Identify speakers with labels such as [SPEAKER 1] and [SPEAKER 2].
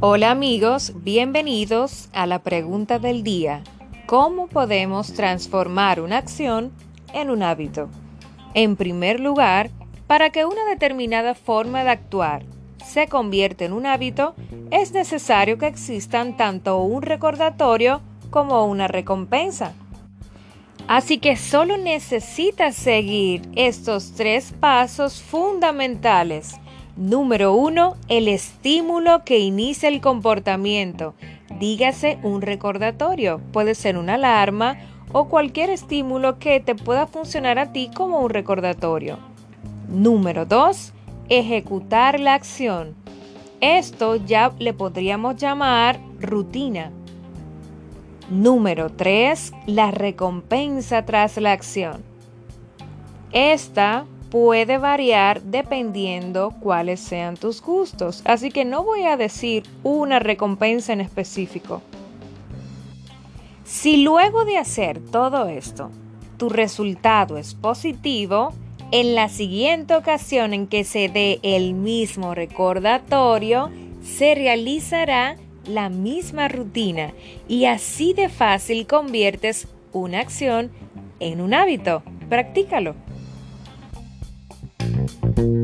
[SPEAKER 1] Hola amigos, bienvenidos a la pregunta del día. ¿Cómo podemos transformar una acción en un hábito? En primer lugar, para que una determinada forma de actuar se convierta en un hábito, es necesario que existan tanto un recordatorio como una recompensa. Así que solo necesitas seguir estos tres pasos fundamentales Número 1. El estímulo que inicia el comportamiento. Dígase un recordatorio. Puede ser una alarma o cualquier estímulo que te pueda funcionar a ti como un recordatorio. Número 2. Ejecutar la acción. Esto ya le podríamos llamar rutina. Número 3. La recompensa tras la acción. Esta puede variar dependiendo cuáles sean tus gustos, así que no voy a decir una recompensa en específico. Si luego de hacer todo esto, tu resultado es positivo, en la siguiente ocasión en que se dé el mismo recordatorio, se realizará la misma rutina y así de fácil conviertes una acción en un hábito. Practícalo. Thank you